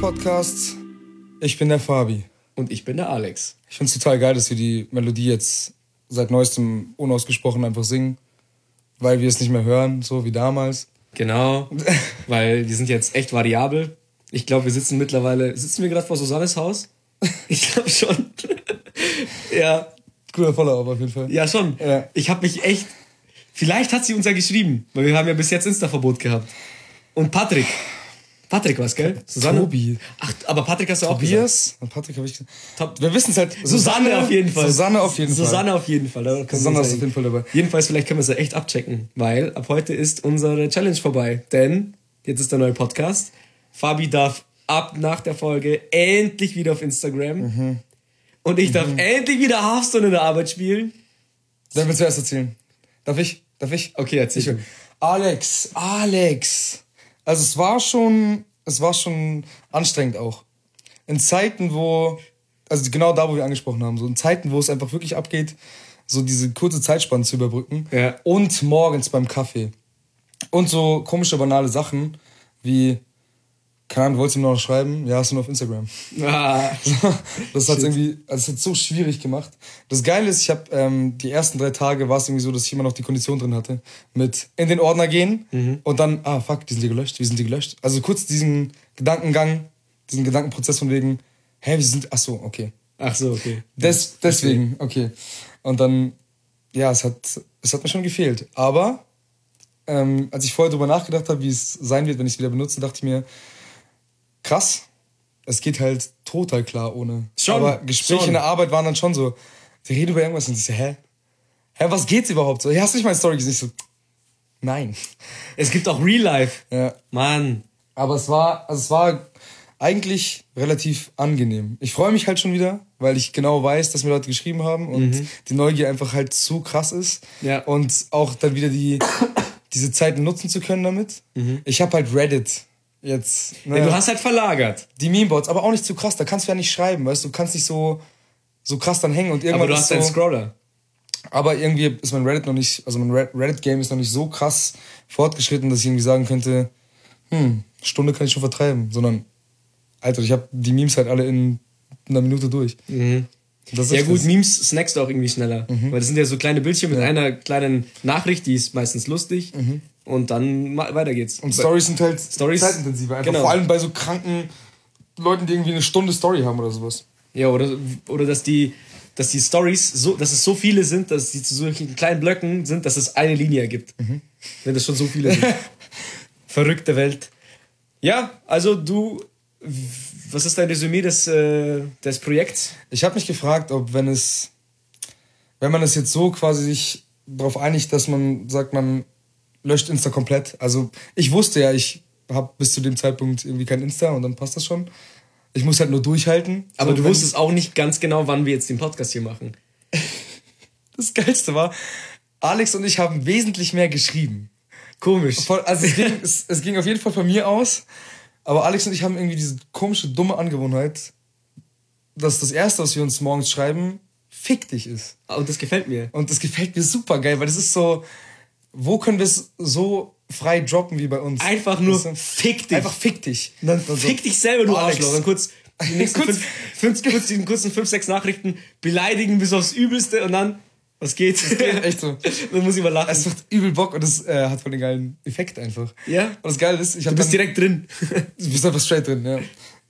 Rescue Table Podcast. Ich bin der Fabi. Und ich bin der Alex. Ich finde es total geil, dass wir die Melodie jetzt seit neuestem unausgesprochen einfach singen, weil wir es nicht mehr hören, so wie damals. Genau, weil die sind jetzt echt variabel. Ich glaube, wir sitzen mittlerweile. Sitzen wir gerade vor Susannes Haus? Ich glaube schon. ja. Cooler Follow-up auf jeden Fall. Ja, schon. Ja. Ich habe mich echt. Vielleicht hat sie uns ja geschrieben, weil wir haben ja bis jetzt Insta-Verbot gehabt. Und Patrick. Patrick war's, gell? Susanne? Tobi. Ach, aber Patrick hast du auch gesagt. Tobias und Patrick habe ich gesagt. Top. Wir wissen es halt. Susanne auf jeden Fall. Susanne auf jeden Fall. Susanne auf jeden Fall. Susanne ist auf jeden Fall dabei. Jedenfalls, vielleicht können wir es ja echt abchecken, weil ab heute ist unsere Challenge vorbei. Denn jetzt ist der neue Podcast. Fabi darf ab nach der Folge endlich wieder auf Instagram. Mhm. Und ich darf endlich wieder Hearthstone in der Arbeit spielen. Dann willst du erst erzählen. Darf ich? Darf ich? Okay, erzähl. Ich. Alex, Alex. Also es war schon, es war schon anstrengend auch. In Zeiten, wo, also genau da, wo wir angesprochen haben, so in Zeiten, wo es einfach wirklich abgeht, so diese kurze Zeitspanne zu überbrücken. Ja. Und morgens beim Kaffee. Und so komische, banale Sachen wie, keine Ahnung, wolltest du mir noch schreiben? Ja, hast du nur auf Instagram. Ah, Das hat irgendwie, also es hat so schwierig gemacht. Das Geile ist, ich habe ähm, die ersten drei Tage war es irgendwie so, dass ich immer noch die Kondition drin hatte, mit in den Ordner gehen und dann, ah fuck, die sind hier gelöscht, wie sind die gelöscht? Also kurz diesen Gedankengang, diesen Gedankenprozess von wegen, hä, wir sind, ach so, okay. ach so, okay. Des, deswegen, okay. Und dann, ja, es hat, es hat mir schon gefehlt. Aber ähm, als ich vorher drüber nachgedacht habe, wie es sein wird, wenn ich es wieder benutze, dachte ich mir, krass, es geht halt total klar ohne. Schon, Aber Gespräche schon. in der Arbeit waren dann schon so, die reden über irgendwas und ich so, hä? Hä, was geht's überhaupt so? Hey, hast du nicht meine Story gesehen? Ich so, nein. Es gibt auch Real Life. Ja. Mann. Aber es war, also es war eigentlich relativ angenehm. Ich freue mich halt schon wieder, weil ich genau weiß, dass mir Leute geschrieben haben und die Neugier einfach halt zu krass ist. Ja. Und auch dann wieder die, diese Zeiten nutzen zu können damit. Ich habe halt Reddit jetzt. Ja, Ne, du hast halt verlagert. die Memebots, aber auch nicht zu krass. Da kannst du ja nicht schreiben, weißt du, du kannst nicht so, so krass dann hängen und irgendwann Aber du ist hast einen so, Scroller. aber irgendwie ist mein Reddit noch nicht, also mein Red- Reddit-Game ist noch nicht so krass fortgeschritten, dass ich irgendwie sagen könnte, hm, Stunde kann ich schon vertreiben, sondern, Alter, ich habe die Memes halt alle in einer Minute durch. Das ist Mhm. Ja gut, krass. Memes snackst du auch irgendwie schneller. Weil das sind ja so kleine Bildschirme mit einer kleinen Nachricht, die ist meistens lustig. Und dann weiter geht's. Und Stories sind halt Stories- zeitintensiver. Einfach genau. vor allem bei so kranken Leuten, die irgendwie eine Stunde Story haben oder sowas. Ja, oder, oder dass die, dass die Stories so, dass es so viele sind, dass die zu solchen kleinen Blöcken sind, dass es eine Linie ergibt. Wenn das schon so viele sind. Verrückte Welt. Ja, also du, was ist dein Resümee des, äh, des Projekts? Ich habe mich gefragt, ob wenn es, wenn man es jetzt so quasi sich darauf einigt, dass man sagt, man löscht Insta komplett. Also ich wusste ja, ich habe bis zu dem Zeitpunkt irgendwie kein Insta und dann passt das schon. Ich muss halt nur durchhalten. Aber So, du wusstest auch nicht ganz genau, wann wir jetzt den Podcast hier machen. Das Geilste war, Alex und ich haben wesentlich mehr geschrieben. Komisch. Also es ging, es, es ging auf jeden Fall von mir aus, aber Alex und ich haben irgendwie diese komische, dumme Angewohnheit, dass das Erste, was wir uns morgens schreiben, fick dich ist. Und das gefällt mir. Und das gefällt mir super geil, weil das ist so, wo können wir es so frei droppen wie bei uns? Einfach nur fick dich. Einfach fick dich. Dann Also, fick dich selber, du Alex. Arschloch. Dann kurz die nächsten Kurz- fünf, fünf, kurz die kurzen fünf, sechs Nachrichten beleidigen bis aufs Übelste und dann, was geht? Echt so. dann muss ich mal lachen. Es macht übel Bock und es äh, hat voll den geilen Effekt einfach. Ja. Und das Geile ist, ich habe du bist dann, direkt drin. du bist einfach straight drin, ja.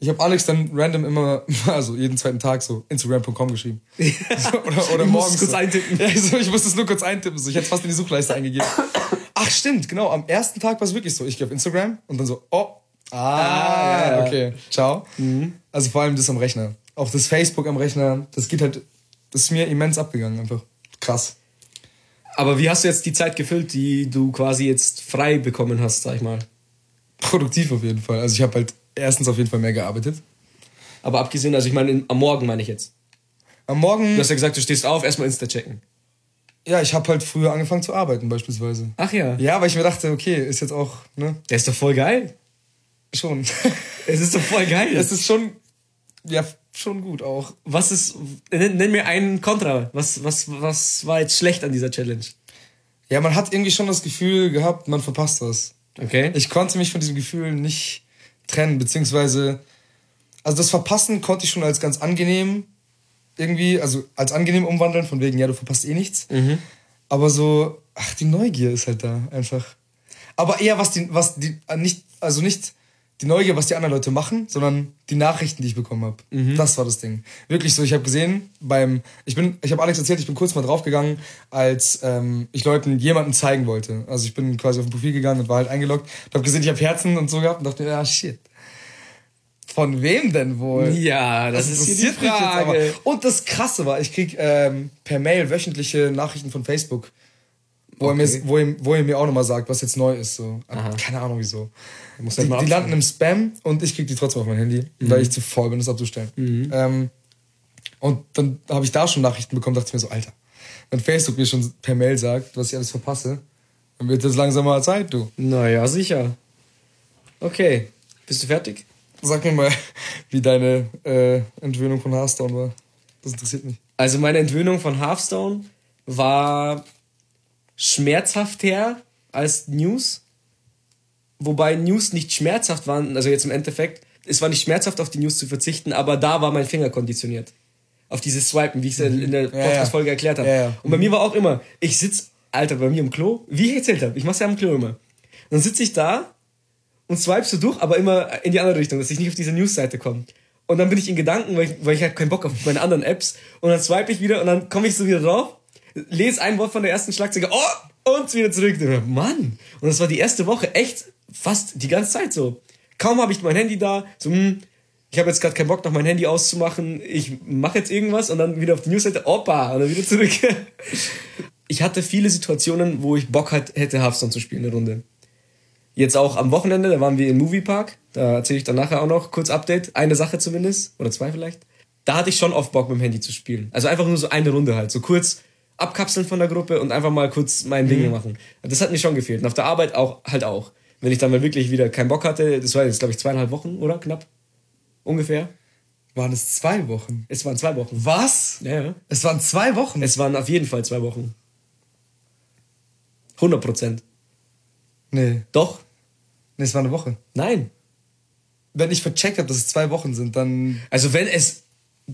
Ich habe Alex dann random immer, also jeden zweiten Tag so Instagram.com geschrieben. So, oder oder musst morgens. kurz so. eintippen. Ja, so, ich musste es nur kurz eintippen. So. Ich hätte es fast in die Suchleiste eingegeben. Ach, stimmt, genau. Am ersten Tag war es wirklich so. Ich gehe auf Instagram und dann so, oh, ah, Ah, ja, okay, ciao. Also vor allem das am Rechner. Auch das Facebook am Rechner, das geht halt, das ist mir immens abgegangen einfach. Krass. Aber wie hast du jetzt die Zeit gefüllt, die du quasi jetzt frei bekommen hast, sag ich mal? Produktiv auf jeden Fall. Also ich habe halt erstens auf jeden Fall mehr gearbeitet. Aber abgesehen, also ich meine, in- am Morgen meine ich jetzt. Am Morgen, Du hast ja gesagt, du stehst auf, erstmal Insta checken. ja, ich habe halt früher angefangen zu arbeiten beispielsweise. Ach ja. Ja, weil ich mir dachte, okay, ist jetzt auch, ne, Der ist doch voll geil. schon. Es ist doch voll geil. es ist schon, ja, schon gut auch. was ist, nenn, nenn mir einen Kontra. Was, was, was war jetzt schlecht an dieser Challenge? Ja, man hat irgendwie schon das Gefühl gehabt, man verpasst was. Okay. Ich konnte mich von diesem Gefühl nicht trennen, beziehungsweise, also das Verpassen konnte ich schon als ganz angenehm irgendwie, also als angenehm umwandeln, von wegen, ja, du verpasst eh nichts. Mhm. Aber so, ach, die Neugier ist halt da, einfach. Aber eher was die, was die, äh, nicht, also nicht die Neugier, was die anderen Leute machen, sondern die Nachrichten, die ich bekommen habe. Mhm. Das war das Ding. Wirklich so, ich habe gesehen, beim, ich bin, ich habe Alex erzählt, ich bin kurz mal draufgegangen, als ähm, ich Leuten jemanden zeigen wollte. Also ich bin quasi auf ein Profil gegangen und war halt eingeloggt, habe gesehen, ich habe Herzen und so gehabt und dachte, ja, shit. Von wem denn wohl? Ja, das, ist hier die. Frage. Und das Krasse war, ich krieg ähm, per Mail wöchentliche Nachrichten von Facebook, wo, er, Okay. mir, wo, er, wo er mir auch nochmal sagt, was jetzt neu ist. So. Keine Ahnung wieso. Die, halt die abchecken. landen im Spam und ich krieg die trotzdem auf mein Handy, weil ich zu faul bin, das abzustellen. Ähm, und dann habe ich da schon Nachrichten bekommen, dachte ich mir so, Alter, wenn Facebook mir schon per Mail sagt, was ich alles verpasse, dann wird es langsam mal Zeit, du. Naja, sicher. Okay. Bist du fertig? Sag mir mal, wie deine äh, Entwöhnung von Hearthstone war. Das interessiert mich. Also meine Entwöhnung von Hearthstone war schmerzhafter als News. Wobei News nicht schmerzhaft waren, also jetzt im Endeffekt, es war nicht schmerzhaft, auf die News zu verzichten, aber da war mein Finger konditioniert. Auf dieses Swipen, wie ich es in der Ja, ja. Podcast-Folge erklärt habe. Ja, ja. Und bei mir war auch immer, ich sitz, Alter, bei mir im Klo, wie ich erzählt habe, ich mach's ja am Klo immer. Dann sitze ich da und swipe so durch, aber immer in die andere Richtung, dass ich nicht auf diese News-Seite komme. Und dann bin ich in Gedanken, weil ich, weil ich halt keinen Bock auf meine anderen Apps. Und dann swipe ich wieder und dann komme ich so wieder drauf, lese ein Wort von der ersten Schlagzeile, oh, und wieder zurück. Mann! Und das war die erste Woche echt fast die ganze Zeit so. Kaum habe ich mein Handy da, so, hm, ich habe jetzt gerade keinen Bock, noch mein Handy auszumachen, ich mache jetzt irgendwas und dann wieder auf die Newsseite, opa, und dann wieder zurück. ich hatte viele Situationen, wo ich Bock hat, hätte, Hearthstone zu spielen, eine Runde. Jetzt auch am Wochenende, da waren wir im Moviepark. Da erzähle ich dann nachher auch noch kurz Update. Eine Sache zumindest. Oder zwei vielleicht. Da hatte ich schon oft Bock mit dem Handy zu spielen. Also einfach nur so eine Runde halt. So kurz abkapseln von der Gruppe und einfach mal kurz mein Ding machen. Das hat mir schon gefehlt. Und auf der Arbeit auch halt auch. Wenn ich dann mal wirklich wieder keinen Bock hatte, das war jetzt, glaube ich, zweieinhalb Wochen, oder? Knapp. Ungefähr. Waren es zwei Wochen? Es waren zwei Wochen. Was? Ja, ja. Es waren zwei Wochen? Es waren auf jeden Fall zwei Wochen. 100 Prozent. nee. Doch. Nee, es war eine Woche. Nein. Wenn ich vercheckt habe, dass es zwei Wochen sind, dann. Also wenn es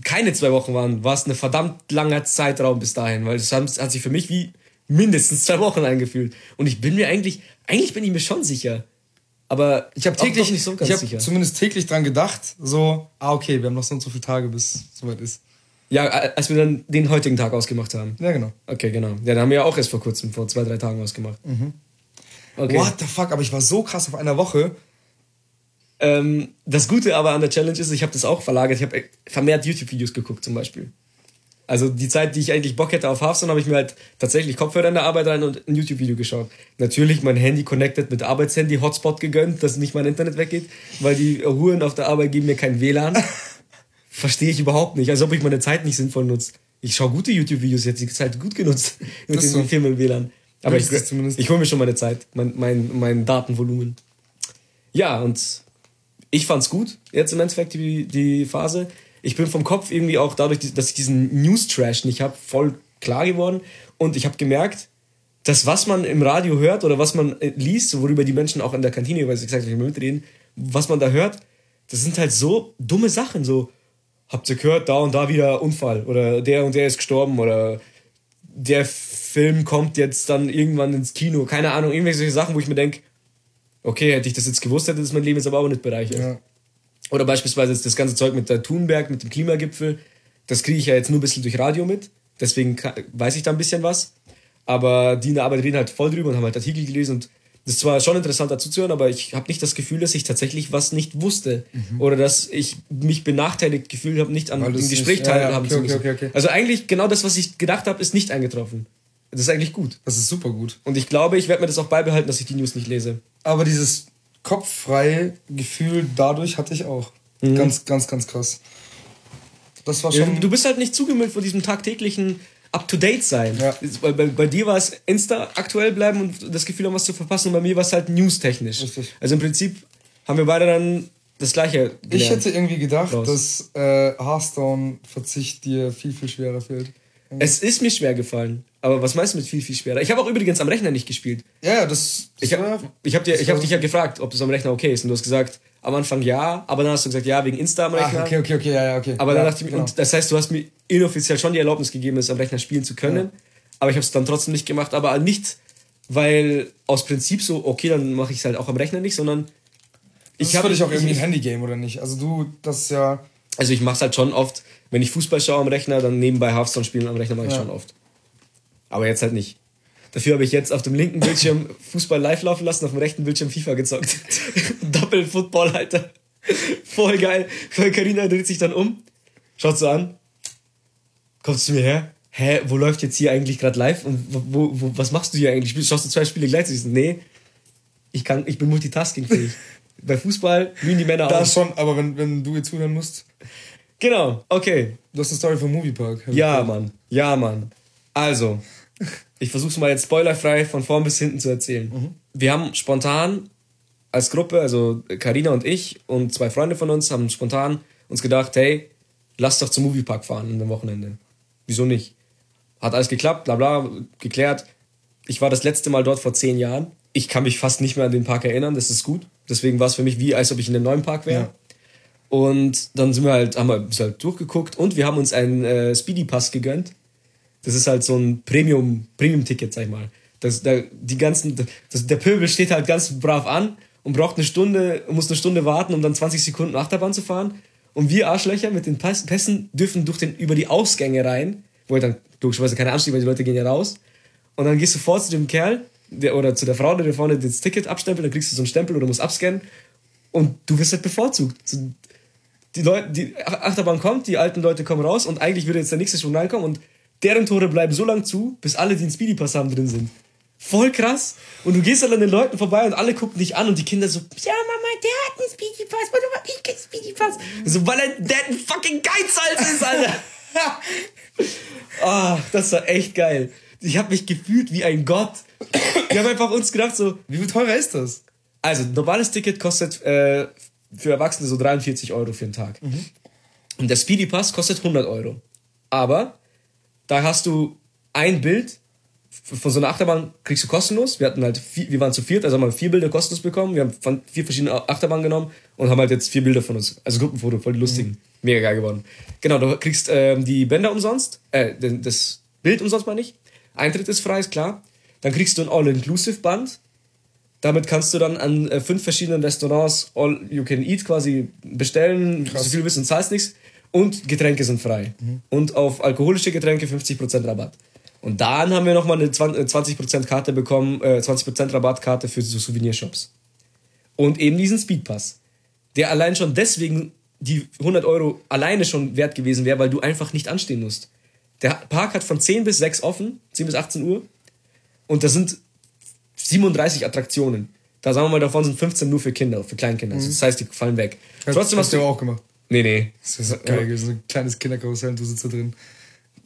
keine zwei Wochen waren, war es ein verdammt langer Zeitraum bis dahin, weil es hat, hat sich für mich wie mindestens zwei Wochen angefühlt. Und ich bin mir eigentlich, eigentlich bin ich mir schon sicher. Aber Ich habe täglich, nicht so ganz ich habe sicher. zumindest täglich dran gedacht, so, ah, okay, wir haben noch so und so viele Tage, bis es soweit ist. Ja, als wir dann den heutigen Tag ausgemacht haben. Ja, genau. Okay, genau. Ja, den haben wir ja auch erst vor kurzem, vor zwei, drei Tagen ausgemacht. Okay. What the fuck, aber ich war so krass auf einer Woche. Ähm, das Gute aber an der Challenge ist, ich habe das auch verlagert. Ich habe vermehrt YouTube-Videos geguckt zum Beispiel. Also die Zeit, die ich eigentlich Bock hätte auf Hearthstone, habe ich mir halt tatsächlich Kopfhörer in der Arbeit rein und ein YouTube-Video geschaut. Natürlich mein Handy connected mit Arbeitshandy, Hotspot gegönnt, dass nicht mein Internet weggeht, weil die Huren auf der Arbeit geben mir kein WLAN. Verstehe ich überhaupt nicht, als ob ich meine Zeit nicht sinnvoll nutze. Ich schaue gute YouTube-Videos, jetzt die Zeit gut genutzt mit so. Film im WLAN. Aber ich, ich hole mir schon meine Zeit, mein, mein, mein Datenvolumen. Ja, und ich fand's gut, jetzt im Endeffekt die, die Phase. Ich bin vom Kopf irgendwie auch dadurch, dass ich diesen News-Trash nicht habe, voll klar geworden. Und ich habe gemerkt, dass was man im Radio hört oder was man äh, liest, worüber die Menschen auch in der Kantine, weil sie gesagt haben, mitreden, was man da hört, das sind halt so dumme Sachen. So, habt ihr gehört, da und da wieder Unfall oder der und der ist gestorben oder der Film kommt jetzt dann irgendwann ins Kino. Keine Ahnung, irgendwelche Sachen, wo ich mir denke, okay, hätte ich das jetzt gewusst, hätte das mein Leben jetzt aber auch nicht bereichert. Ja. Oder beispielsweise jetzt das ganze Zeug mit der Thunberg, mit dem Klimagipfel. Das kriege ich ja jetzt nur ein bisschen durch Radio mit. Deswegen weiß ich da ein bisschen was. Aber die in der Arbeit reden halt voll drüber und haben halt Artikel gelesen. Und das ist zwar schon interessant dazu zu hören, aber ich habe nicht das Gefühl, dass ich tatsächlich was nicht wusste. Oder dass ich mich benachteiligt gefühlt habe, nicht an Mhm. Dem Gespräch nicht- ja, ja, teilhaben okay, zu müssen. okay, okay. Also eigentlich genau das, was ich gedacht habe, ist nicht eingetroffen. Das ist eigentlich gut. Das ist super gut. Und ich glaube, ich werde mir das auch beibehalten, dass ich die News nicht lese. Aber dieses kopffreie Gefühl dadurch hatte ich auch. Mhm. Ganz, ganz, ganz krass. Das war Ja, schon. du bist halt nicht zugemüllt von diesem tagtäglichen Up-to-Date sein. Ja. Bei, bei, bei dir war es Insta aktuell bleiben und das Gefühl haben, was zu verpassen. Und bei mir war es halt newstechnisch. Also im Prinzip haben wir beide dann das Gleiche gelernt. ich hätte irgendwie gedacht, Raus. dass äh, Hearthstone-Verzicht dir viel, viel schwerer fällt. es ist mir schwer gefallen. Aber was meinst du mit viel, viel schwerer? Ich habe auch übrigens am Rechner nicht gespielt. Ja, ja, das. Ich habe ich hab dir, das ich hab dich ja gefragt, ob das am Rechner okay ist. Und du hast gesagt, am Anfang ja, aber dann hast du gesagt, ja, wegen Insta am Rechner. Ach, okay, okay, okay, ja, ja, okay. Aber ja, dann dachte ich mir, genau. das heißt, du hast mir inoffiziell schon die Erlaubnis gegeben, es am Rechner spielen zu können. Ja. Aber ich habe es dann trotzdem nicht gemacht. Aber nicht, weil aus Prinzip so, okay, dann mache ich es halt auch am Rechner nicht, sondern Das ich habe dich auch irgendwie ein Handygame, oder nicht? Also du, das ist ja... Also ich mache es halt schon oft, wenn ich Fußball schaue am Rechner, dann nebenbei Hearthstone spielen am Rechner mache ich Ja. schon oft. Aber jetzt halt nicht. Dafür habe ich jetzt auf dem linken Bildschirm Fußball live laufen lassen, auf dem rechten Bildschirm FIFA gezockt. Doppel-Football, Alter. Voll geil. Carina dreht sich dann um, schaut so an, kommt zu mir her. Hä, wo läuft jetzt hier eigentlich gerade live und wo, wo, was machst du hier eigentlich? Schaust du zwei Spiele gleichzeitig? Nee, ich, kann, ich bin multitaskingfähig. Bei Fußball blühen die Männer Da aus. schon, aber wenn, wenn du jetzt zuhören musst... Genau, okay. Du hast eine Story vom Moviepark. Ja, Mann. Ja, Mann. Also, ich versuch's mal jetzt spoilerfrei von vorn bis hinten zu erzählen. Wir haben spontan als Gruppe, also Karina und ich und zwei Freunde von uns, haben spontan uns gedacht, hey, lass doch zum Moviepark fahren an dem Wochenende. Wieso nicht? Hat alles geklappt, bla bla, geklärt. Ich war das letzte Mal dort vor zehn Jahren. Ich kann mich fast nicht mehr an den Park erinnern, das ist gut. Deswegen war es für mich wie, als ob ich in einem neuen Park wäre. Ja. Und dann sind wir halt, haben wir halt durchgeguckt und wir haben uns einen äh, Speedy Pass gegönnt. Das ist halt so ein Premium, Premium-Ticket, sag ich mal. Das, da, die ganzen, das, der Pöbel steht halt ganz brav an und braucht eine Stunde, muss eine Stunde warten, um dann 20 Sekunden Achterbahn zu fahren. Und wir Arschlöcher mit den Pässen dürfen durch den, über die Ausgänge rein, wo er dann logischerweise keine ansteht, weil die Leute gehen ja raus. Und dann gehst du vor zu dem Kerl der, oder zu der Frau, der dir vorne das Ticket abstempelt, dann kriegst du so einen Stempel oder musst abscannen und du wirst halt bevorzugt. So, die Leute, die Achterbahn kommt, die alten Leute kommen raus und eigentlich würde jetzt der nächste schon reinkommen und deren Tore bleiben so lang zu, bis alle, die einen Speedy Pass haben, drin sind. Voll krass. Und du gehst dann an den Leuten vorbei und alle gucken dich an und die Kinder so, ja Mama, der hat einen Speedy Pass, warte mal, ich kein Speedy Pass. So, weil er der ein fucking Geizhals ist, Alter. Ah, das war echt geil. Ich habe mich gefühlt wie ein Gott. Wir haben einfach uns gedacht so, Wie viel teurer ist das? also, ein normales Ticket kostet äh, für Erwachsene so 43 Euro für den Tag. Und der Speedy Pass kostet 100 Euro. Aber da hast du ein Bild von so einer Achterbahn kriegst du kostenlos. Wir hatten halt vier, wir waren zu viert, also haben wir vier Bilder kostenlos bekommen. Wir haben vier verschiedene Achterbahnen genommen und haben halt jetzt vier Bilder von uns. Also Gruppenfoto, voll die lustigen. Mega geil geworden. Genau, du kriegst ähm, die Bänder umsonst, äh, das Bild umsonst mal nicht. Eintritt ist frei, ist klar. Dann kriegst du ein All-Inclusive-Band. Damit kannst du dann an äh, fünf verschiedenen Restaurants All You Can Eat quasi bestellen, Krass. so viel du willst und zahlst nichts. Und Getränke sind frei. Und auf alkoholische Getränke 50% Rabatt. Und dann haben wir nochmal eine 20% 20% Karte bekommen, äh, 20% Rabattkarte für so Souvenirshops. Und eben diesen Speedpass, der allein schon deswegen die 100 Euro alleine schon wert gewesen wäre, weil du einfach nicht anstehen musst. Der Park hat von 10 bis 6 offen, 10 bis 18 Uhr. Und da sind 37 Attraktionen. Da sagen wir mal, davon sind 15 nur für Kinder, für Kleinkinder. Also das heißt, die fallen weg. Trotzdem hast du. auch gemacht. Nee, nee. Das ist geil. So ein kleines Kinderkarussell und du sitzt da drin.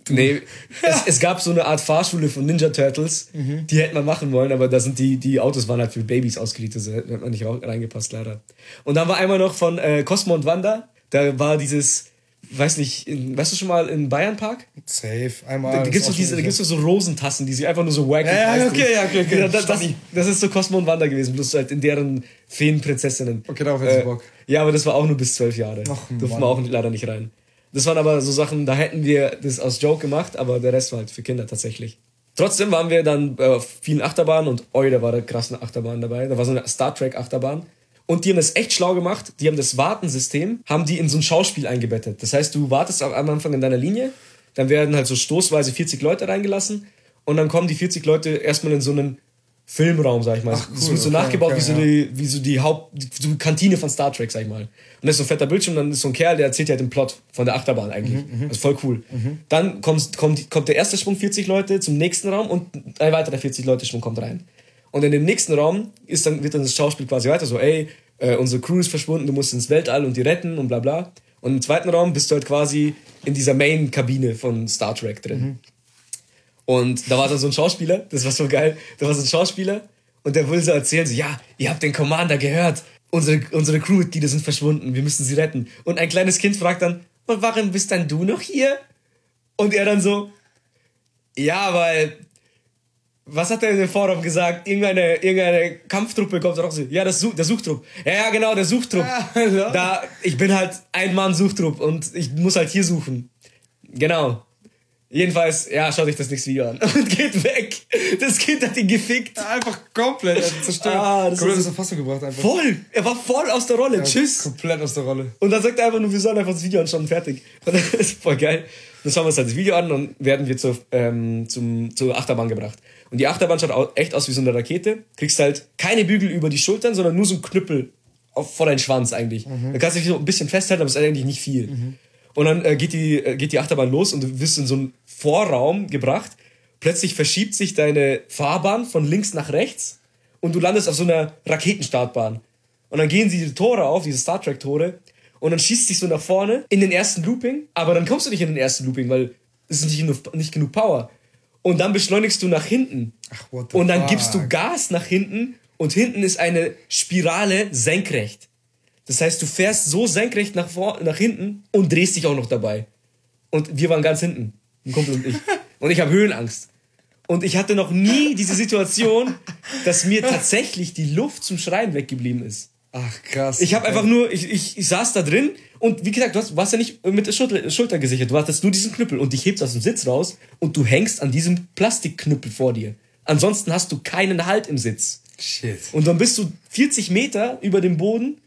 Nee, es, es gab so eine Art Fahrschule von Ninja Turtles, die hätten wir machen wollen, aber da sind die, die Autos waren halt für Babys ausgerichtet, also hätte man nicht reingepasst, leider. Und dann war einmal noch von äh, Cosmo und Wanda, da war dieses, weiß nicht, in, weißt du schon mal in Bayern Park? Safe. Einmal. Da das gibt's ist doch diese, da gibt's doch so Rosentassen, die sie einfach nur so wacken. Ja, ja, okay, ja, okay, okay. Ja, das, das, das ist so Cosmo und Wanda gewesen, bloß halt in deren Feenprinzessinnen. Okay, darauf hätte ich Äh, Bock. Ja, aber das war auch nur bis zwölf Jahre. Ach, Durften wir auch leider nicht rein. Das waren aber so Sachen, da hätten wir das aus Joke gemacht, aber der Rest war halt für Kinder tatsächlich. Trotzdem waren wir dann auf vielen Achterbahnen und oi, da war eine krasse Achterbahn dabei. Da war so eine Star Trek Achterbahn. Und die haben das echt schlau gemacht. Die haben das Wartensystem, haben die in so ein Schauspiel eingebettet. Das heißt, du wartest am Anfang in deiner Linie, dann werden halt so stoßweise 40 Leute reingelassen und dann kommen die 40 Leute erstmal in so einen Filmraum, sag ich mal. Ach, das cool, wird so okay, nachgebaut okay, wie, so ja. die, wie so die Haupt, die, so Kantine von Star Trek, sag ich mal. Und das ist so ein fetter Bildschirm, dann ist so ein Kerl, der erzählt ja den Plot von der Achterbahn eigentlich. Mhm, Das ist voll cool. Dann kommt, kommt, kommt der erste Schwung 40 Leute zum nächsten Raum und ein weiterer 40 Leute Schwung kommt rein. Und in dem nächsten Raum ist dann, wird dann das Schauspiel quasi weiter so, ey, äh, unsere Crew ist verschwunden, du musst ins Weltall und die retten und bla bla. Und im zweiten Raum bist du halt quasi in dieser Main-Kabine von Star Trek drin. Und da war dann so ein Schauspieler, das war so geil, da war so ein Schauspieler und der will so erzählen, so, ja, ihr habt den Commander gehört, unsere, unsere Crewmitglieder sind verschwunden, wir müssen sie retten. Und ein kleines Kind fragt dann, warum bist dann du noch hier? Und er dann so, ja, weil was hat er in dem Forum gesagt? Irgendeine, irgendeine Kampftruppe kommt raus. Ja, das Such, der Suchtrupp. Ja, ja, genau, der Suchtrupp. Ja, Da, ich bin halt ein Mann Suchtrupp und ich muss halt hier suchen. Genau. Jedenfalls, ja, schaut euch das nächste Video an. Und geht weg. Das Kind hat ihn gefickt. Einfach komplett zerstört. Ah, das komplett aus der Fassung gebracht einfach. Voll. Er war voll aus der Rolle. Ja, Tschüss. Komplett aus der Rolle. Und dann sagt er einfach nur, wir sollen einfach das Video anschauen, fertig. Und das ist voll geil. Dann schauen wir uns halt das Video an und werden wir zur, ähm, zum, zur Achterbahn gebracht. Und die Achterbahn schaut echt aus wie so eine Rakete. Kriegst halt keine Bügel über die Schultern, sondern nur so ein Knüppel auf, vor deinen Schwanz eigentlich. Mhm. Da kannst du dich so ein bisschen festhalten, aber es ist eigentlich nicht viel. Mhm. Und dann äh, geht, die, äh, geht die Achterbahn los und du wirst in so einen Vorraum gebracht. Plötzlich verschiebt sich deine Fahrbahn von links nach rechts und du landest auf so einer Raketenstartbahn. Und dann gehen sie die Tore auf, diese Star Trek Tore, und dann schießt sich so nach vorne in den ersten Looping, aber dann kommst du nicht in den ersten Looping, weil es ist nicht genug, nicht genug Power. Und dann beschleunigst du nach hinten. Ach, what the und dann fuck? gibst du Gas nach hinten und hinten ist eine Spirale senkrecht. Das heißt, du fährst so senkrecht nach, vor, nach hinten und drehst dich auch noch dabei. Und wir waren ganz hinten, ein Kumpel und ich. Und ich habe Höhenangst. Und ich hatte noch nie diese Situation, dass mir tatsächlich die Luft zum Schreien weggeblieben ist. Ach krass. Ich habe einfach nur, ich, ich, ich saß da drin und wie gesagt, du hast, warst ja nicht mit der Schulter, Schulter gesichert, du hattest nur diesen Knüppel und dich hebst aus dem Sitz raus und du hängst an diesem Plastikknüppel vor dir. Ansonsten hast du keinen Halt im Sitz. Shit. Und dann bist du 40 Meter über dem Boden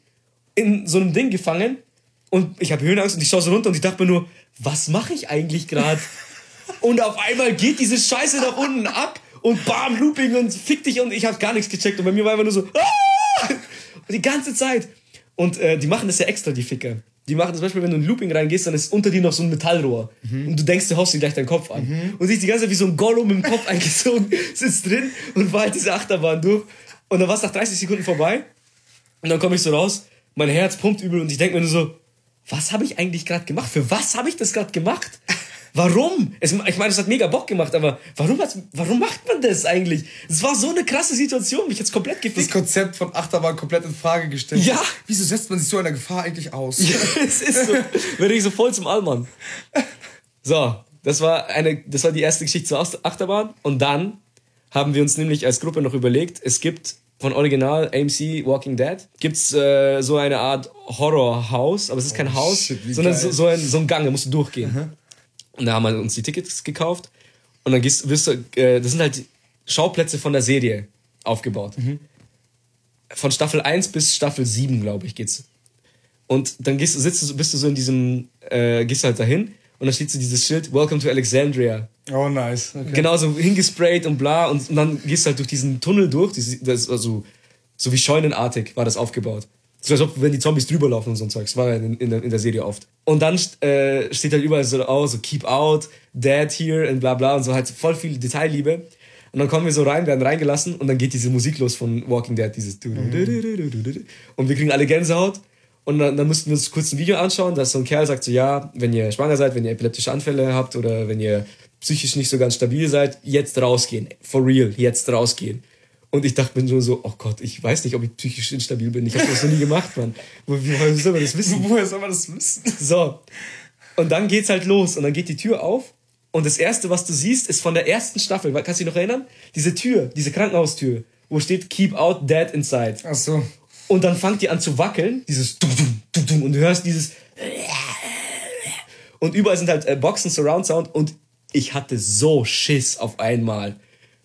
in so einem Ding gefangen und ich habe Höhenangst und ich schaue so runter und ich dachte mir nur, was mache ich eigentlich gerade? und auf einmal geht diese Scheiße nach unten ab und bam, Looping und fick dich und ich habe gar nichts gecheckt und bei mir war einfach nur so, ah! Die ganze Zeit. Und äh, die machen das ja extra, die Ficker. Die machen zum Beispiel, wenn du in ein Looping reingehst, dann ist unter dir noch so ein Metallrohr. Mhm. Und du denkst, du haust dir gleich deinen Kopf an. Mhm. Und sich die ganze Zeit wie so ein Gollum im Kopf eingezogen, sitzt drin und war halt diese Achterbahn durch. Und dann war es nach 30 Sekunden vorbei. Und dann komme ich so raus, mein Herz pumpt übel und ich denke mir nur so, was habe ich eigentlich gerade gemacht? Für was habe ich das gerade gemacht? Warum? Es, ich meine, es hat mega Bock gemacht, aber warum, warum macht man das eigentlich? Es war so eine krasse Situation, mich jetzt komplett gefickt. Das Konzept von Achterbahn komplett in Frage gestellt. Ja. Wieso setzt man sich so einer Gefahr eigentlich aus? Ja, es ist so. Werde ich so voll zum Allmann. So, das war, eine, das war die erste Geschichte zur Achterbahn. Und dann haben wir uns nämlich als Gruppe noch überlegt, es gibt von Original AMC Walking Dead gibt's äh, so eine Art Horrorhaus, aber es ist kein oh, Haus, shit, sondern so, so, ein, so ein Gang, da musst du durchgehen. Mhm. Und da haben wir uns die Tickets gekauft. Und dann gehst, wirst du, äh, das sind halt Schauplätze von der Serie aufgebaut. Mhm. Von Staffel 1 bis Staffel 7, glaube ich, geht's. Und dann gehst, sitzt du, bist du so in diesem, äh, gehst halt dahin und dann steht so dieses Schild, Welcome to Alexandria. Oh, nice. Okay. Genau, so hingesprayt und bla. Und, und, dann gehst du halt durch diesen Tunnel durch. Das also, so wie scheunenartig war das aufgebaut. So als ob, wenn die Zombies drüber laufen und so ein Zeug. Das war ja in, in, der, in der Serie oft. Und dann äh, steht halt überall so, oh, so keep out, dead here und bla bla und so halt voll viel Detailliebe. Und dann kommen wir so rein, werden reingelassen und dann geht diese Musik los von Walking Dead, dieses und wir kriegen alle Gänsehaut und dann, dann mussten wir uns kurz ein Video anschauen, dass so ein Kerl sagt so, ja, wenn ihr schwanger seid, wenn ihr epileptische Anfälle habt oder wenn ihr psychisch nicht so ganz stabil seid, jetzt rausgehen, for real, jetzt rausgehen. Und ich dachte mir nur so, oh Gott, ich weiß nicht, ob ich psychisch instabil bin. Ich habe das noch nie gemacht, Mann. Woher soll man das wissen? Woher soll man das wissen? So. Und dann geht's halt los und dann geht die Tür auf und das erste, was du siehst, ist von der ersten Staffel. Kannst du dich noch erinnern? Diese Tür, diese Krankenhaustür, wo steht Keep out dead inside. Ach so. Und dann fängt die an zu wackeln, dieses und du hörst dieses und überall sind halt äh, Boxen, Surround Sound und ich hatte so Schiss auf einmal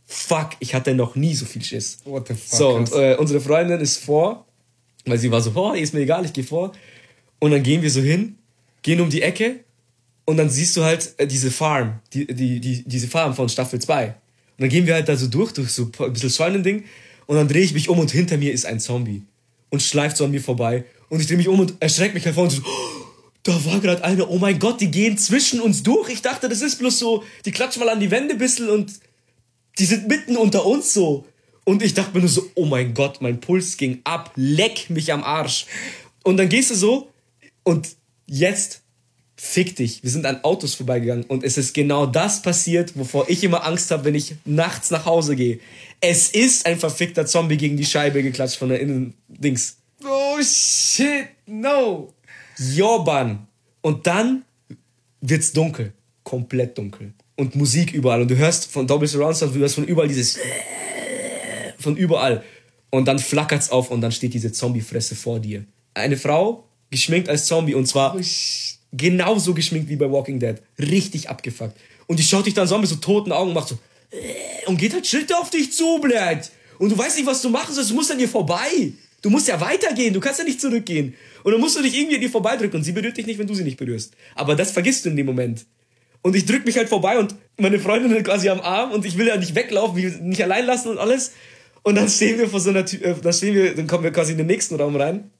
fuck, ich hatte noch nie so viel Schiss. What the fuck? So, und äh, unsere Freundin ist vor, weil sie war so, oh, ist mir egal, ich gehe vor. Und dann gehen wir so hin, gehen um die Ecke und dann siehst du halt äh, diese Farm, die, die, die, diese Farm von Staffel 2. Und dann gehen wir halt da so durch, durch so ein bisschen Scheunending und dann drehe ich mich um und hinter mir ist ein Zombie und schleift so an mir vorbei. Und ich drehe mich um und erschrecke mich halt vor und so, oh, da war gerade eine, oh mein Gott, die gehen zwischen uns durch. Ich dachte, das ist bloß so, die klatschen mal an die Wände ein bisschen und die sind mitten unter uns so. Und ich dachte mir nur so, oh mein Gott, mein Puls ging ab, leck mich am Arsch. Und dann gehst du so und jetzt fick dich. Wir sind an Autos vorbeigegangen und es ist genau das passiert, wovor ich immer Angst habe, wenn ich nachts nach Hause gehe. Es ist ein verfickter Zombie gegen die Scheibe geklatscht von der Innendings. Oh shit, no. Jorban. Und dann wird's dunkel. Komplett dunkel. Und Musik überall. Und du hörst von Double Surround Sound, du hörst von überall dieses von überall. Und dann flackert's auf und dann steht diese Zombiefresse vor dir. Eine Frau, geschminkt als Zombie und zwar genauso geschminkt wie bei Walking Dead. Richtig abgefuckt. Und die schaut dich dann so an mit so toten Augen und macht so und geht halt Schritte auf dich zu, blöd. Und du weißt nicht, was du machen sollst, du musst an ihr vorbei. Du musst ja weitergehen, du kannst ja nicht zurückgehen. Und dann musst du dich irgendwie an ihr vorbeidrücken und sie berührt dich nicht, wenn du sie nicht berührst. Aber das vergisst du in dem Moment. Und ich drück mich halt vorbei und meine Freundin ist quasi am Arm und ich will ja nicht weglaufen, mich nicht allein lassen und alles. Und dann stehen wir vor so einer Tür, äh, dann stehen wir, dann kommen wir quasi in den nächsten Raum rein.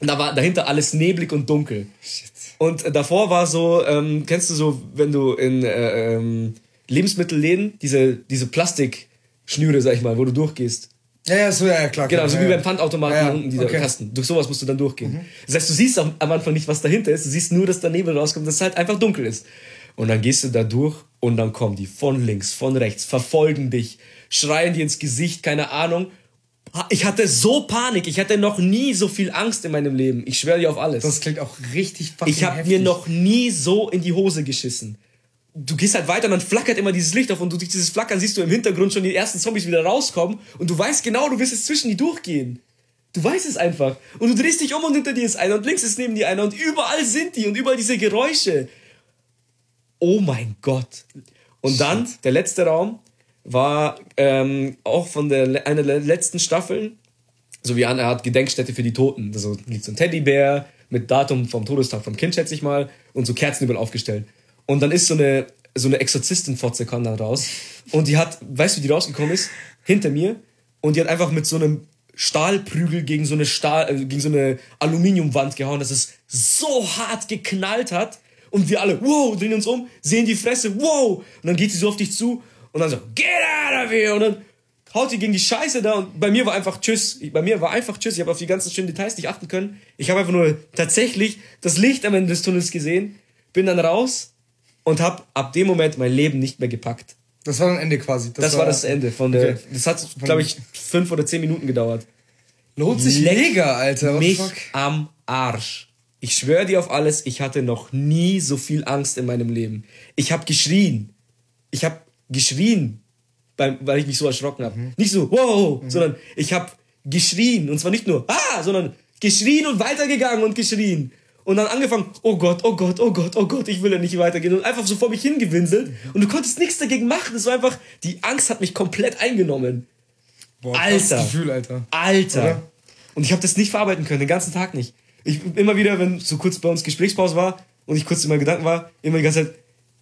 Und da war dahinter alles neblig und dunkel. Shit. Und äh, davor war so, ähm, kennst du so, wenn du in äh, ähm, Lebensmittelläden diese, diese Plastikschnüre, sag ich mal, wo du durchgehst. Ja, ja, so, ja, klar. Genau, so ja, wie beim Pfandautomaten Ja, unten dieser okay. Kasten. Durch sowas musst du dann durchgehen. Das heißt, du siehst am, am Anfang nicht, was dahinter ist. Du siehst nur, dass da Nebel rauskommt, dass es halt einfach dunkel ist. Und dann gehst du da durch und dann kommen die von links, von rechts, verfolgen dich, schreien dir ins Gesicht, keine Ahnung. Ich hatte so Panik. Ich hatte noch nie so viel Angst in meinem Leben. Ich schwöre dir auf alles. Das klingt auch richtig fucking Ich habe mir noch nie so in die Hose geschissen. Du gehst halt weiter und dann flackert immer dieses Licht auf und du durch dieses Flackern siehst du im Hintergrund schon die ersten Zombies wieder rauskommen und du weißt genau, du wirst jetzt zwischen die durchgehen. Du weißt es einfach. Und du drehst dich um und hinter dir ist einer und links ist neben dir einer und überall sind die und überall diese Geräusche. Oh mein Gott. Und dann, der letzte Raum war ähm, auch von der einer der letzten Staffeln, so wie eine Art Gedenkstätte für die Toten. Also liegt so ein Teddybär mit Datum vom Todestag vom Kind, schätze ich mal, und so Kerzen überall aufgestellt. Und dann ist so eine, so eine Exorzistin-Fotze kam dann raus. Und die hat, weißt du, wie die rausgekommen ist? Hinter mir. Und die hat einfach mit so einem Stahlprügel gegen so eine Stahl, äh, gegen so eine Aluminiumwand gehauen, dass es so hart geknallt hat. Und wir alle, wow, drehen uns um, sehen die Fresse, wow. Und dann geht sie so auf dich zu und dann so, get out of here. Und dann haut die gegen die Scheiße da und bei mir war einfach Tschüss. Ich- Bei mir war einfach Tschüss. Ich habe auf die ganzen schönen Details nicht achten können. Ich habe einfach nur tatsächlich das Licht am Ende des Tunnels gesehen, bin dann raus und habe ab dem Moment mein Leben nicht mehr gepackt. Das war dann Ende quasi. Das, war das Ende von der. Okay. Das hat, glaube ich, fünf oder zehn Minuten gedauert. Lohnt sich Leck mega, Alter. The mich fuck? am Arsch. Ich schwöre dir auf alles, ich hatte noch nie so viel Angst in meinem Leben. Ich habe geschrien. Ich habe geschrien, weil ich mich so erschrocken habe. Mhm. Nicht so, wow, sondern ich habe geschrien. Und zwar nicht nur, ah, sondern geschrien und weitergegangen und geschrien. Und dann angefangen, oh Gott, oh Gott, oh Gott, oh Gott, ich will ja nicht weitergehen. Und einfach so vor mich hingewinselt. Mhm. Und du konntest nichts dagegen machen. Es war einfach, die Angst hat mich komplett eingenommen. Boah, Alter. Gefühl, Alter. Alter. Oder? Und ich habe das nicht verarbeiten können, den ganzen Tag nicht. Ich immer wieder, wenn so kurz bei uns Gesprächspause war und ich kurz in meinen Gedanken war, immer die ganze Zeit,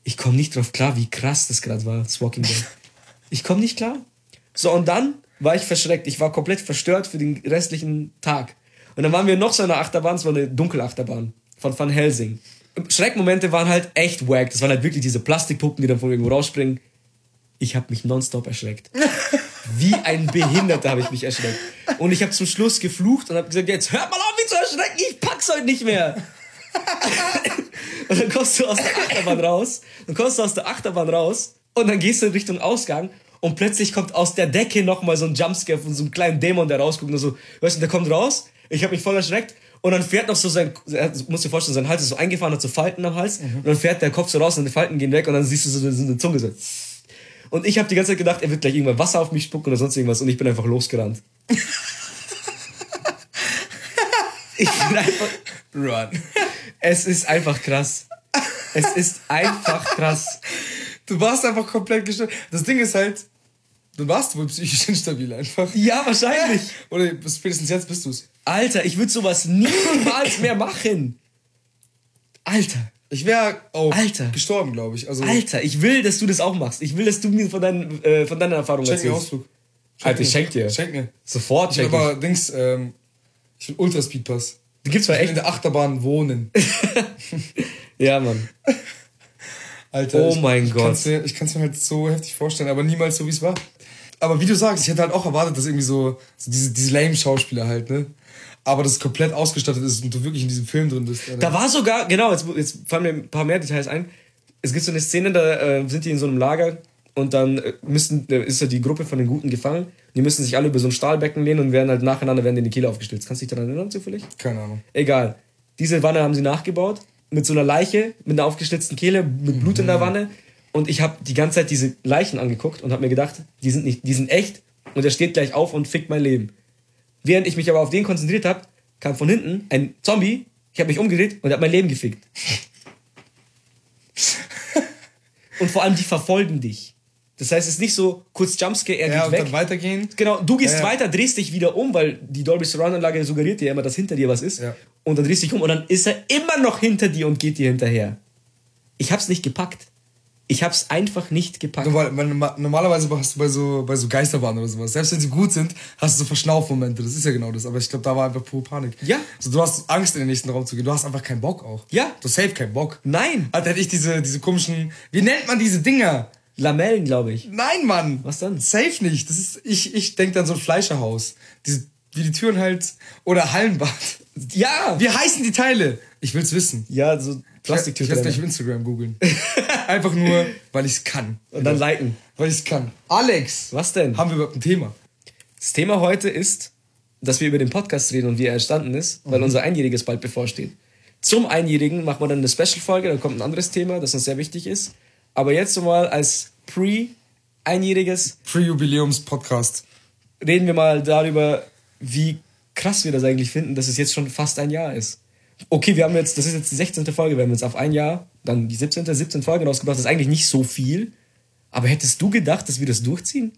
ich komme nicht drauf klar, wie krass das gerade war, das Walking Dead. Ich komme nicht klar. So, und dann war ich verschreckt. Ich war komplett verstört für den restlichen Tag. Und dann waren wir noch so in einer Achterbahn, es war eine Dunkelachterbahn von Van Helsing. Schreckmomente waren halt echt wack. Das waren halt wirklich diese Plastikpuppen, die dann von irgendwo rausspringen. Ich habe mich nonstop erschreckt. Wie ein Behinderter habe ich mich erschreckt. Und ich habe zum Schluss geflucht und habe gesagt, jetzt hört mal auf, mich zu erschrecken, ich pack's heute nicht mehr. und dann kommst du aus der Achterbahn raus, dann kommst du aus der Achterbahn raus und dann gehst du in Richtung Ausgang und plötzlich kommt aus der Decke nochmal so ein Jumpscare von so einem kleinen Dämon, der rausguckt und so, weißt du, der kommt raus, ich habe mich voll erschreckt und dann fährt noch so sein, er muss dir vorstellen, sein Hals ist so eingefahren, hat so Falten am Hals und dann fährt der Kopf so raus und die Falten gehen weg und dann siehst du so eine, so eine Zunge so. Und ich habe die ganze Zeit gedacht, er wird gleich irgendwann Wasser auf mich spucken oder sonst irgendwas und ich bin einfach losgerannt. ich bin einfach. Run. Es ist einfach krass. Es ist einfach krass. Du warst einfach komplett gestört. Das Ding ist halt, du warst wohl psychisch instabil einfach. Ja, wahrscheinlich. Oder spätestens jetzt bist du's. Alter, ich würde sowas niemals mehr machen. Alter. Ich wäre auch Alter. gestorben, glaube ich. Also, Alter, ich will, dass du das auch machst. Ich will, dass du mir von, deinen, äh, von deiner Erfahrung schenk erzählst. Ausflug. Alter, ich schenk dir. Schenk mir. Sofort schenk ich. aber Dings, ähm, ich will Ultraspeedpass. Du gibt's Ich will in echt. der Achterbahn wohnen. Ja, Mann. Alter. Oh ich, mein ich Gott. Kann's mir, ich kann es mir halt so heftig vorstellen, aber niemals so, wie es war. Aber wie du sagst, ich hätte halt auch erwartet, dass irgendwie so, so diese, diese lame Schauspieler halt, ne? Aber das komplett ausgestattet ist und du wirklich in diesem Film drin bist. Alter. Da war sogar, genau, jetzt, jetzt fallen mir ein paar mehr Details ein. Es gibt so eine Szene, da äh, sind die in so einem Lager und dann äh, müssen, äh, ist ja die Gruppe von den Guten gefangen. Die müssen sich alle über so ein Stahlbecken lehnen und werden halt nacheinander werden in die Kehle aufgestützt. Kannst du dich daran erinnern zufällig? Keine Ahnung. Egal. Diese Wanne haben sie nachgebaut mit so einer Leiche, mit einer aufgeschlitzten Kehle, mit Blut in der Wanne. Und ich habe die ganze Zeit diese Leichen angeguckt und habe mir gedacht, die sind nicht, die sind echt und er steht gleich auf und fickt mein Leben. Während ich mich aber auf den konzentriert habe, kam von hinten ein Zombie, ich habe mich umgedreht und hat mein Leben gefickt. und vor allem die verfolgen dich. Das heißt, es ist nicht so kurz Jumpscare, er Ja, geht und weg. dann weitergehen. Genau, du gehst Ja, ja. weiter, drehst dich wieder um, weil die Dolby Surround Anlage suggeriert dir ja immer, dass hinter dir was ist. Und dann drehst dich um und dann ist er immer noch hinter dir und geht dir hinterher. Ich hab's nicht gepackt. Ich hab's einfach nicht gepackt. Nur weil, weil norma- normalerweise hast du bei so, bei so Geisterbahnen oder sowas, selbst wenn sie gut sind, hast du so Verschnaufmomente. Das ist ja genau das. Aber ich glaube, da war einfach pure Panik. Ja. So, du hast Angst, in den nächsten Raum zu gehen. Du hast einfach keinen Bock auch. Ja. Du hast safe keinen Bock. Nein. Alter, hätte ich diese, diese komischen, wie nennt man diese Dinger? Lamellen, glaube ich. Nein, Mann. Was dann? Safe nicht. Das ist, ich, ich denke dann so ein Fleischerhaus. Diese, wie die Türen halt, oder Hallenbad. Ja! Wie heißen die Teile? Ich will's wissen. Ja, so Ich werde Plastiktüten. gleich auf Instagram googeln. Einfach nur, weil ich's kann. Und dann liken. Weil ich's kann. Alex, Was denn? haben wir überhaupt ein Thema? Das Thema heute ist, dass wir über den Podcast reden und wie er entstanden ist, weil unser Einjähriges bald bevorsteht. Zum Einjährigen machen wir dann eine Special-Folge, dann kommt ein anderes Thema, das uns sehr wichtig ist. Aber jetzt mal als Pre-Einjähriges Pre-Jubiläums-Podcast. reden wir mal darüber, wie krass wir das eigentlich finden, dass es jetzt schon fast ein Jahr ist. Okay, wir haben jetzt, das ist jetzt die 16. Folge, wir haben jetzt auf ein Jahr, dann die 17. 17 Folgen rausgebracht, das ist eigentlich nicht so viel. Aber hättest du gedacht, dass wir das durchziehen?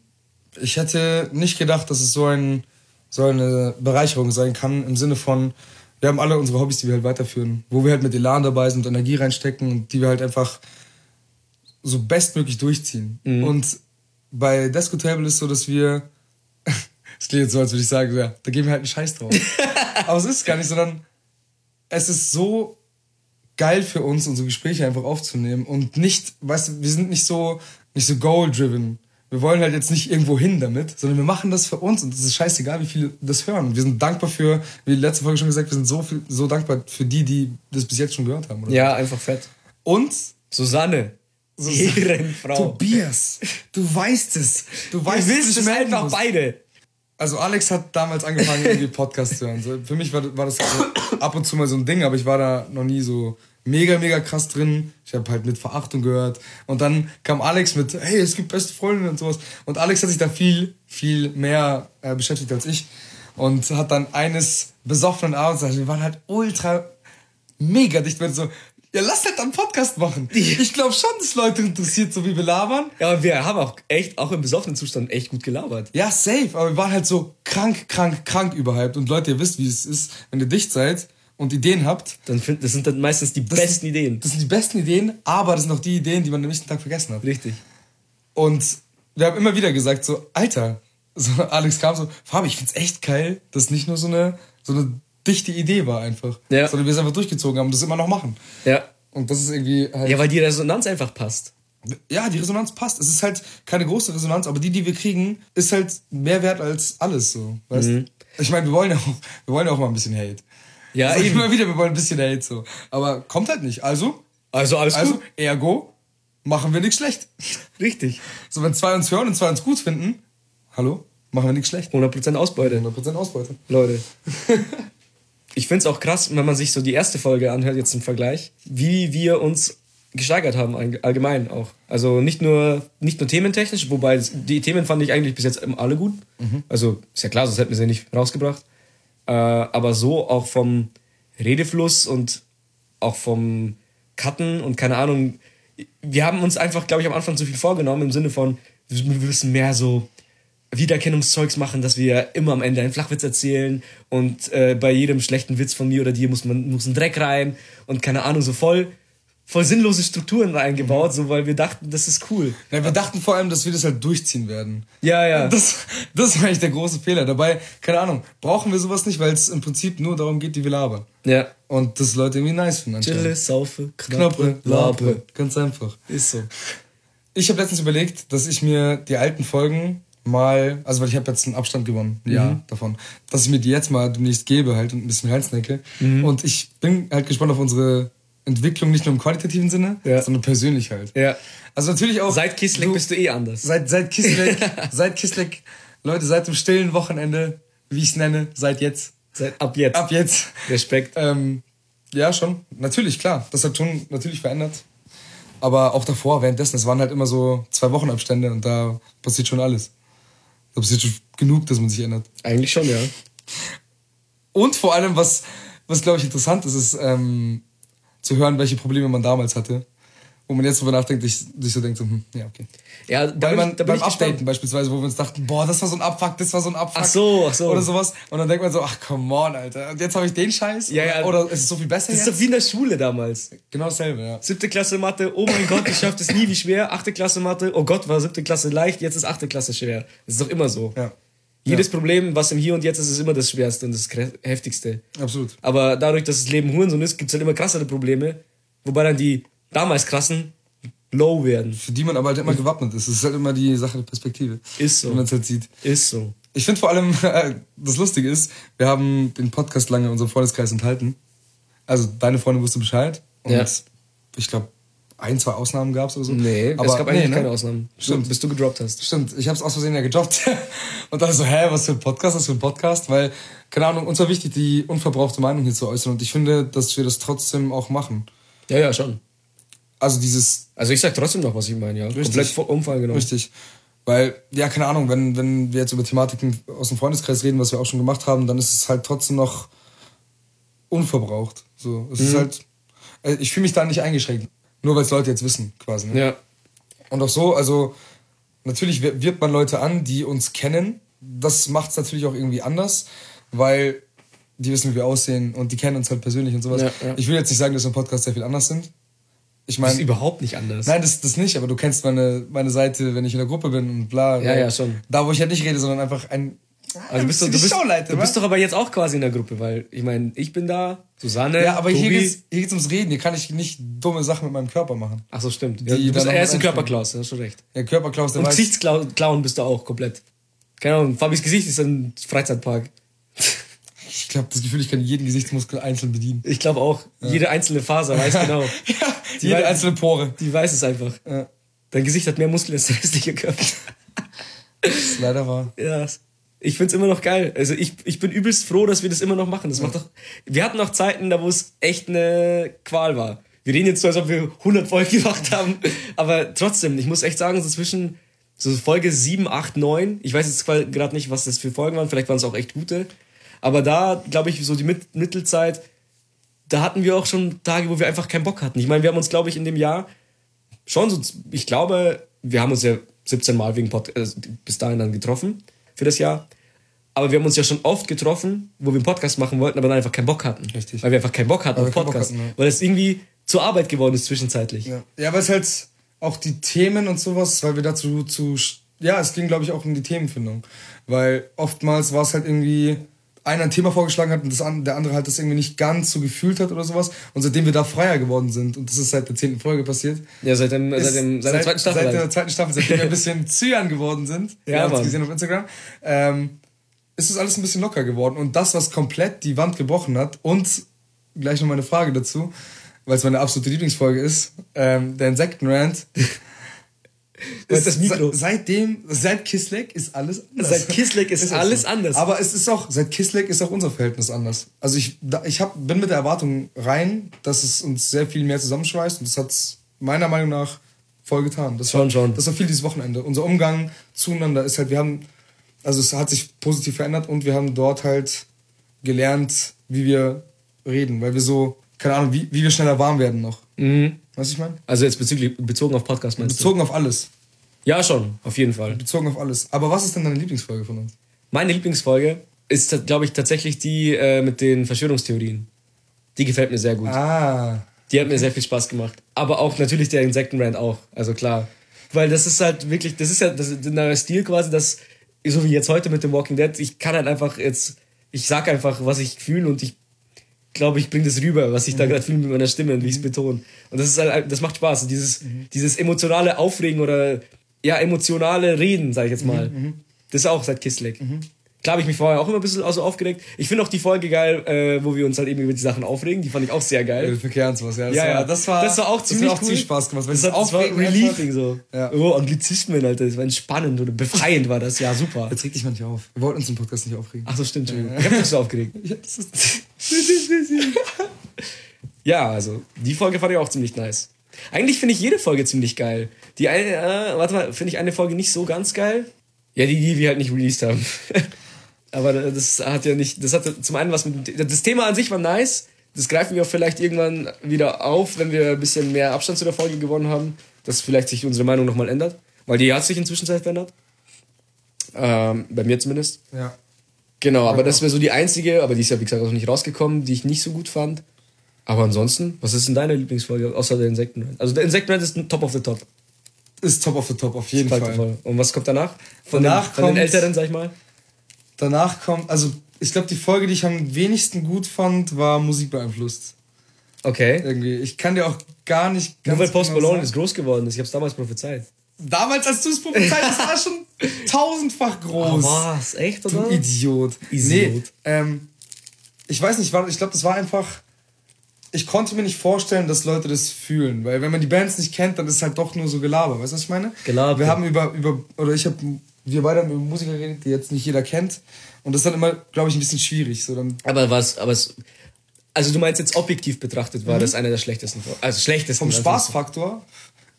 Ich hätte nicht gedacht, dass es so, ein, so eine Bereicherung sein kann, im Sinne von, wir haben alle unsere Hobbys, die wir halt weiterführen, wo wir halt mit Elan dabei sind und Energie reinstecken und die wir halt einfach so bestmöglich durchziehen. Und bei Desco Table ist so, dass wir, es klingt jetzt so, als würde ich sagen, ja, da geben wir halt einen Scheiß drauf. Aber es ist gar nicht, sondern es ist so geil für uns, unsere Gespräche einfach aufzunehmen und nicht, weißt du, wir sind nicht so, nicht so goal-driven. Wir wollen halt jetzt nicht irgendwo hin damit, sondern wir machen das für uns und es ist scheißegal, wie viele das hören. Und wir sind dankbar für, wie letzte Folge schon gesagt, wir sind so viel, so dankbar für die, die das bis jetzt schon gehört haben. Oder? Ja, einfach fett. Und Susanne. Ehrenfrau. Tobias, du weißt es. Du weißt Wir wissen es einfach beide. Also Alex hat damals angefangen, irgendwie Podcast zu hören. So, für mich war, war das so ab und zu mal so ein Ding, aber ich war da noch nie so mega, mega krass drin. Ich habe halt mit Verachtung gehört. Und dann kam Alex mit, hey, es gibt beste Freundinnen und sowas. Und Alex hat sich da viel, viel mehr äh, beschäftigt als ich. Und hat dann eines besoffenen Abends, also wir waren halt ultra mega dicht, wenn so, ja, lass halt einen Podcast machen. Ich glaube schon, dass Leute interessiert, so wie wir labern. Ja, aber wir haben auch echt, auch im besoffenen Zustand, echt gut gelabert. Ja, safe, aber wir waren halt so krank, krank, krank überhyped. Und Leute, ihr wisst, wie es ist, wenn ihr dicht seid und Ideen habt. Dann find, das sind dann meistens die besten Ideen. Das sind die besten Ideen, aber das sind auch die Ideen, die man am nächsten Tag vergessen hat. Richtig. Und wir haben immer wieder gesagt, so, Alter, so, Alex kam so, Fabi, ich find's echt geil, dass nicht nur so eine, so eine dichte Idee war einfach. Ja. Sondern wir es einfach durchgezogen haben und das immer noch machen. Ja. Und das ist irgendwie halt. Ja, weil die Resonanz einfach passt. Ja, die Resonanz passt. Es ist halt keine große Resonanz, aber die, die wir kriegen, ist halt mehr wert als alles so. Weißt Mhm. Ich meine, wir wollen ja auch, wir wollen ja auch mal ein bisschen Hate. Ja, ich eben. immer wieder, wir wollen ein bisschen Hate so. Aber kommt halt nicht. Also, Also alles also, gut. ergo, machen wir nichts schlecht. Richtig. So, wenn zwei uns hören und zwei uns gut finden, hallo, machen wir nichts schlecht. 100% Ausbeute. 100% Ausbeute. Leute. ich find's auch krass, wenn man sich so die erste Folge anhört, jetzt im Vergleich, wie wir uns gesteigert haben, all- allgemein auch. Also nicht nur, nicht nur thementechnisch, wobei die Themen fand ich eigentlich bis jetzt alle gut. Also ist ja klar, sonst hätten wir sie nicht rausgebracht. Äh, aber so auch vom Redefluss und auch vom Cutten und keine Ahnung. Wir haben uns einfach, glaube ich, am Anfang zu viel vorgenommen im Sinne von, wir müssen mehr so Wiedererkennungszeugs machen, dass wir immer am Ende einen Flachwitz erzählen und äh, bei jedem schlechten Witz von mir oder dir muss man muss ein Dreck rein und keine Ahnung, so voll, voll sinnlose Strukturen eingebaut, so weil wir dachten, das ist cool. Ja, wir dachten vor allem, dass wir das halt durchziehen werden. Ja, ja. Das, das war eigentlich der große Fehler. Dabei, keine Ahnung, brauchen wir sowas nicht, weil es im Prinzip nur darum geht, wie wir labern. ja. Und das Leute irgendwie nice finden. Chille, saufe, Knappe, lape. Ganz einfach. Ist so. Ich habe letztens überlegt, dass ich mir die alten Folgen mal, also weil ich habe jetzt einen Abstand gewonnen, ja, Mhm. davon, dass ich mir die jetzt mal demnächst gebe halt und ein bisschen reinsnacke. Mhm. Und ich bin halt gespannt auf unsere Entwicklung, nicht nur im qualitativen Sinne, Ja. sondern persönlich halt. Ja. Also natürlich auch. Seit Kissleck du- bist du eh anders. Seit, seit Kisleck, seit Kisleck, Leute, seit dem stillen Wochenende, wie ich es nenne, seit jetzt, Seit ab jetzt. ab jetzt. Respekt. Ähm, ja, schon. Natürlich, klar. Das hat schon natürlich verändert. Aber auch davor, währenddessen, es waren halt immer so zwei Wochenabstände und da passiert schon alles. Da passiert schon genug, dass man sich ändert. Eigentlich schon, ja. Und vor allem, was, was glaube ich interessant ist, ist ähm, zu hören, welche Probleme man damals hatte. Wo man jetzt drüber nachdenkt, sich, sich so denkt, so, hm, ja, okay. Ja, da Weil man ich- da beim. Updaten beispielsweise, wo wir uns dachten, boah, das war so ein Abfuck, das war so ein Abfuck. Ach so, ach so. Oder sowas. Und dann denkt man so, ach, come on, Alter. Und jetzt habe ich den Scheiß. Ja, ja. Oder ist es so viel besser Das ist jetzt? doch wie in der Schule damals. genau dasselbe, ja. Siebte Klasse Mathe, oh mein Gott, ich schaff das nie, wie schwer. Achte Klasse Mathe, oh Gott, war siebte Klasse leicht, jetzt ist achte Klasse schwer. Das ist doch immer so. Ja. Jedes Problem, was im Hier und Jetzt ist, ist immer das Schwerste und das Heftigste. Absolut. Aber dadurch, dass das Leben Hurensohn ist, gibt es halt immer krassere Probleme, wobei dann die damals krassen low werden. Für die man aber halt immer gewappnet ist. Das ist halt immer die Sache der Perspektive. Ist so. Wie man es halt sieht. Ist so. Ich finde vor allem, äh, das Lustige ist, wir haben den Podcast lange in unserem Freundeskreis enthalten. Also deine Freundin wusste Bescheid. Und Ja. ich glaube, ein, zwei Ausnahmen gab es oder so. Nee, aber es gab eigentlich nee, ne? keine Ausnahmen. Stimmt. Bis du gedroppt hast. Stimmt, ich habe es aus Versehen ja gedroppt. Und dann so, hä, was für ein Podcast, was für ein Podcast? Weil, keine Ahnung, uns war wichtig, die unverbrauchte Meinung hier zu äußern. Und ich finde, dass wir das trotzdem auch machen. Ja, ja, schon. Also dieses Also ich sag trotzdem noch, was ich meine, ja. Komplett vor Umfall genommen. Richtig. Weil, ja, keine Ahnung, wenn, wenn wir jetzt über Thematiken aus dem Freundeskreis reden, was wir auch schon gemacht haben, dann ist es halt trotzdem noch unverbraucht. So, es Mhm. ist halt, äh, ich fühle mich da nicht eingeschränkt. Nur weil es Leute jetzt wissen, quasi. Ne? Ja. Und auch so, also, natürlich wir- wirbt man Leute an, die uns kennen. Das macht es natürlich auch irgendwie anders, weil die wissen, wie wir aussehen und die kennen uns halt persönlich und sowas. Ja, ja. Ich will jetzt nicht sagen, dass wir im Podcast sehr viel anders sind. Ich Das ist meine, überhaupt nicht anders. Nein, das, das nicht, aber du kennst meine, meine Seite, wenn ich in der Gruppe bin und bla. Ja, ja, schon. Da, wo ich halt nicht rede, sondern einfach ein. Also bist du, die du, bist, du bist doch aber jetzt auch quasi in der Gruppe, weil ich meine, ich bin da, Susanne, Ja, aber Tobi. hier geht's, hier geht's ums Reden. Hier kann ich nicht dumme Sachen mit meinem Körper machen. Ach so, stimmt. Ja, du bist er ist ein Körperklaus, hast schon recht. Der Körperklaus, der Und. Gesichtsklauen bist du auch komplett. Keine Ahnung, Fabis Gesicht ist ein Freizeitpark. Ich glaube, das Gefühl, ich kann jeden Gesichtsmuskel einzeln bedienen. Ich glaube auch, jede einzelne Faser weiß genau. ja, Die jede einzelne Pore. Die weiß es einfach. Ja, Dein Gesicht hat mehr Muskeln als der restliche Körper. das ist leider wahr. Ja, ich find's immer noch geil. Also ich, ich bin übelst froh, dass wir das immer noch machen. Das macht doch. Wir hatten noch Zeiten, da wo es echt eine Qual war. Wir reden jetzt so, als ob wir 100 Folgen gemacht haben, aber trotzdem, ich muss echt sagen, so zwischen so Folge 7, 8, 9, ich weiß jetzt gerade nicht, was das für Folgen waren, vielleicht waren es auch echt gute, aber da, glaube ich, so die Mit Mittelzeit, da hatten wir auch schon Tage, wo wir einfach keinen Bock hatten. Ich meine, wir haben uns, glaube ich, in dem Jahr schon so, ich glaube, wir haben uns ja 17 Mal wegen Pod, äh, bis dahin dann getroffen für das Jahr. Aber wir haben uns ja schon oft getroffen, wo wir einen Podcast machen wollten, aber dann einfach keinen Bock hatten. Richtig. Weil wir einfach keinen Bock hatten Weil auf Podcast. hatten, ja. Weil es irgendwie zur Arbeit geworden ist zwischenzeitlich. Ja, ja aber es halt auch die Themen und sowas, weil wir dazu zu. Ja, es ging, glaube ich, auch um die Themenfindung. Weil oftmals war es halt irgendwie. Einer ein Thema vorgeschlagen hat und das an, der andere halt das irgendwie nicht ganz so gefühlt hat oder sowas. Und seitdem wir da freier geworden sind, und das ist seit der zehnten Folge passiert, Ja, seit, dem, seit, dem, seit der zweiten Staffel. Seit der zweiten Staffel, seitdem wir ein bisschen zyan geworden sind. Ja, wir haben es gesehen auf Instagram. Ähm, ist es alles ein bisschen locker geworden. Und das, was komplett die Wand gebrochen hat, und gleich noch mal eine Frage dazu, weil es meine absolute Lieblingsfolge ist, ähm, der Insektenrand. Das ist das Mikro. se- Seitdem, seit Kisleck ist alles anders. Seit Kisleck ist echt alles anders. Aber es ist auch, seit Kisleck ist auch unser Verhältnis anders. Also ich, ich hab, bin mit der Erwartung rein, dass es uns sehr viel mehr zusammenschweißt und das hat es meiner Meinung nach voll getan. Das Schon, war, schon. Das war viel dieses Wochenende. Unser Umgang zueinander ist halt, wir haben, also es hat sich positiv verändert und wir haben dort halt gelernt, wie wir reden, weil wir so, keine Ahnung, wie, wie wir schneller warm werden noch. Mhm. Weißt du, ich meine? Also jetzt bezüglich, bezogen auf Podcast meinst Bezogen auf alles. du? Ja, schon, auf jeden Fall. Bezogen auf alles. Aber was ist denn deine Lieblingsfolge von uns? Meine Lieblingsfolge ist, glaube ich, tatsächlich die äh, mit den Verschwörungstheorien. Die gefällt mir sehr gut. Ah. Die hat mir sehr viel Spaß gemacht. Aber auch natürlich der Insektenrand auch. Also klar. Weil das ist halt wirklich, das ist ja das ist der Stil quasi, dass, so wie jetzt heute mit dem Walking Dead, ich kann halt einfach jetzt, ich sag einfach, was ich fühle und ich glaube, ich bringe das rüber, was ich da gerade fühle mit meiner Stimme und wie ich es betone. Und das ist halt, das macht Spaß. Dieses, dieses emotionale Aufregen oder ja, emotionale Reden, sage ich jetzt mal. Das ist auch seit Kissleck. Klar habe ich mich vorher auch immer ein bisschen also aufgeregt. Ich finde auch die Folge geil, äh, wo wir uns halt eben über die Sachen aufregen. Die fand ich auch sehr geil. Verkehr und sowas, ja. Das Ja, war, ja, das war, das war auch ziemlich das auch cool. viel Spaß gemacht. Weil Das, hat, das war relieving so. Ja. Oh, Anglizismen, Alter. Das war entspannend oder befreiend war das. Ja, super. Jetzt reg dich mal nicht auf. Wir wollten uns im Podcast nicht aufregen. Ach so, stimmt. Entschuldigung. Ich hab mich so aufgeregt. Ja, das ist Ja, also die Folge fand ich auch ziemlich nice. Eigentlich finde ich jede Folge ziemlich geil. Die eine, äh, warte mal, finde ich eine Folge nicht so ganz geil. Ja, die, die wir halt nicht released haben. Aber das hat ja nicht, das hatte zum einen was mit, das Thema an sich war nice. Das greifen wir auch vielleicht irgendwann wieder auf, wenn wir ein bisschen mehr Abstand zu der Folge gewonnen haben, dass vielleicht sich unsere Meinung nochmal ändert. Weil die hat sich inzwischen verändert. Ähm, bei mir zumindest. Ja. Genau, aber das wäre so die einzige, aber die ist ja wie gesagt auch nicht rausgekommen, die ich nicht so gut fand. Aber ansonsten, was ist denn deine Lieblingsfolge außer der Insektenrand? Also der Insektenrand ist Top of the Top. Ist Top of the Top, auf jeden Fall. Fall. Und was kommt danach? Von, Danach den, von den Älteren, sag ich mal. Danach kommt, also ich glaube, die Folge, die ich am wenigsten gut fand, war Musik beeinflusst. Okay. Irgendwie. Ich kann dir auch gar nicht Nur weil Post genau Malone ist groß geworden ist. Ich hab's damals prophezeit. Damals, als du es prophezeit hast, war es schon tausendfach groß. was? Echt, Du Idiot. Idiot. Nee, ähm, ich weiß nicht, ich glaube, das war einfach. Ich konnte mir nicht vorstellen, dass Leute das fühlen, weil wenn man die Bands nicht kennt, dann ist es halt doch nur so Gelaber. Weißt du, was ich meine? Gelaber. Wir haben über, über oder ich habe, wir beide haben über Musiker geredet, die jetzt nicht jeder kennt. Und das ist dann immer, glaube ich, ein bisschen schwierig. So dann Aber was, aber es, also du meinst jetzt objektiv betrachtet, war das eine der schlechtesten, also schlechtesten. Mhm. vom Spaßfaktor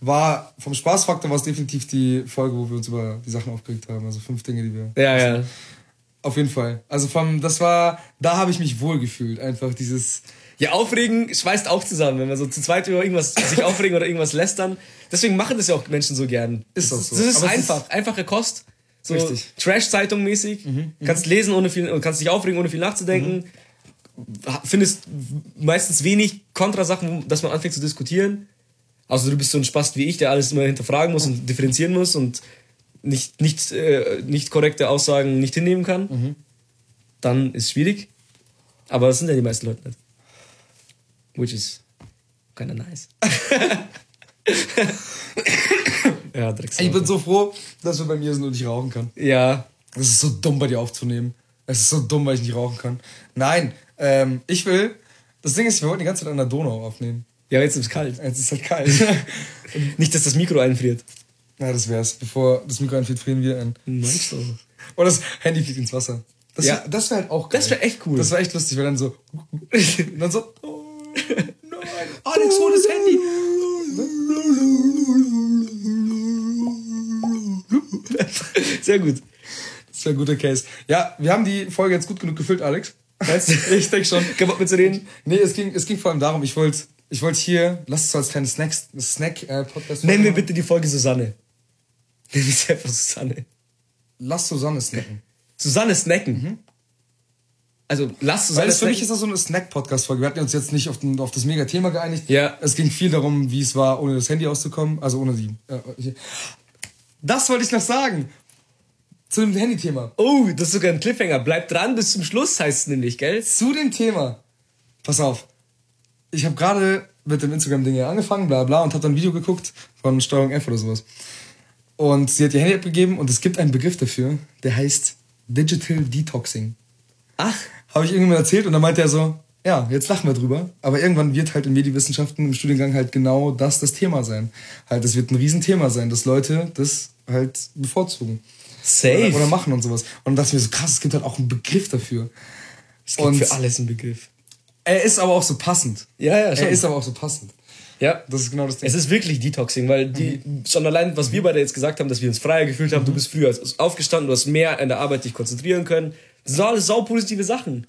war, vom Spaßfaktor war es definitiv die Folge, wo wir uns über die Sachen aufgeregt haben. Also fünf Dinge, die wir. Ja, ja. Auf jeden Fall. Also vom, das war, da habe ich mich wohl gefühlt. Einfach dieses. Ja, aufregen schweißt auch zusammen, wenn man so zu zweit über irgendwas sich aufregen oder irgendwas lästern. Deswegen machen das ja auch Menschen so gern. Ist das, so. Das ist Aber einfach, einfache Kost. So Richtig. Mhm, Trash-Zeitung mäßig. Kannst lesen ohne viel, kannst dich aufregen ohne viel nachzudenken. Findest meistens wenig Kontrasachen, dass man anfängt zu diskutieren. Also du bist so ein Spast wie ich, der alles immer hinterfragen muss und differenzieren muss und nicht, nicht, äh, nicht korrekte Aussagen nicht hinnehmen kann. Mhm. Dann ist schwierig. Aber das sind ja die meisten Leute nicht. Which is kinda nice. ja, Drecksau. Ich bin so froh, dass wir bei mir sind und ich rauchen kann. Ja, Es ist so dumm, bei dir aufzunehmen. Es ist so dumm, weil ich nicht rauchen kann. Nein, ähm, ich will. Das Ding ist, wir wollten die ganze Zeit an der Donau aufnehmen. ja, jetzt ist es kalt. Jetzt ist halt kalt. Nicht, dass das Mikro einfriert. ja, das wär's. Bevor das Mikro einfällt, frieren wir ein. Meinst du? Oder das Handy fliegt ins Wasser. Das Ja. wär, das wäre halt auch geil. Das wär echt cool. Das wäre echt lustig, weil dann so. Dann so. Nein. Alex, hol das Handy. Sehr gut. Das wäre ein guter Case. Ja, wir haben die Folge jetzt gut genug gefüllt, Alex. Weißt du? Ich denke schon. Kein Bock mitzureden? Nee, es ging, es ging vor allem darum, ich wollte ich wollt hier, lass es so als kleines Snacks, Snack, äh, Podcast. Nennen wir bitte die Folge Susanne. Nennen wir sie einfach Susanne. Lass Susanne snacken. Susanne snacken. Also lass Weil es für mich ist das so eine Snack-Podcast-Folge. Wir hatten uns jetzt nicht auf, den, auf das Mega-Thema geeinigt. Ja. Es ging viel darum, wie es war, ohne das Handy auszukommen. Also ohne die. Äh, das wollte ich noch sagen. Zu dem Handy-Thema. Oh, das ist sogar ein Cliffhanger. Bleib dran bis zum Schluss, heißt es nämlich, gell? Zu dem Thema. Pass auf. Ich habe gerade mit dem Instagram-Ding ja angefangen, bla bla, und habe dann ein Video geguckt von Steuerung F oder sowas. Und sie hat ihr Handy abgegeben und es gibt einen Begriff dafür, der heißt Digital Detoxing. Ach, Habe ich irgendjemand erzählt und dann meinte er so, ja, jetzt lachen wir drüber. Aber irgendwann wird halt in Medienwissenschaften im Studiengang halt genau das das Thema sein. Halt, das wird ein Riesenthema sein, dass Leute das halt bevorzugen. safe. Oder, oder machen und sowas. Und dann dachte ich mir so, krass, es gibt halt auch einen Begriff dafür. es gibt und- für alles einen Begriff. Er ist aber auch so passend. Ja, ja, schon. Er ist aber auch so passend. Ja. Das ist genau das Ding. Es ist wirklich Detoxing, weil die, schon allein, was wir beide jetzt gesagt haben, dass wir uns freier gefühlt haben, du bist früher aufgestanden, du hast mehr an der Arbeit dich konzentrieren können. Das sind alles sau positive Sachen.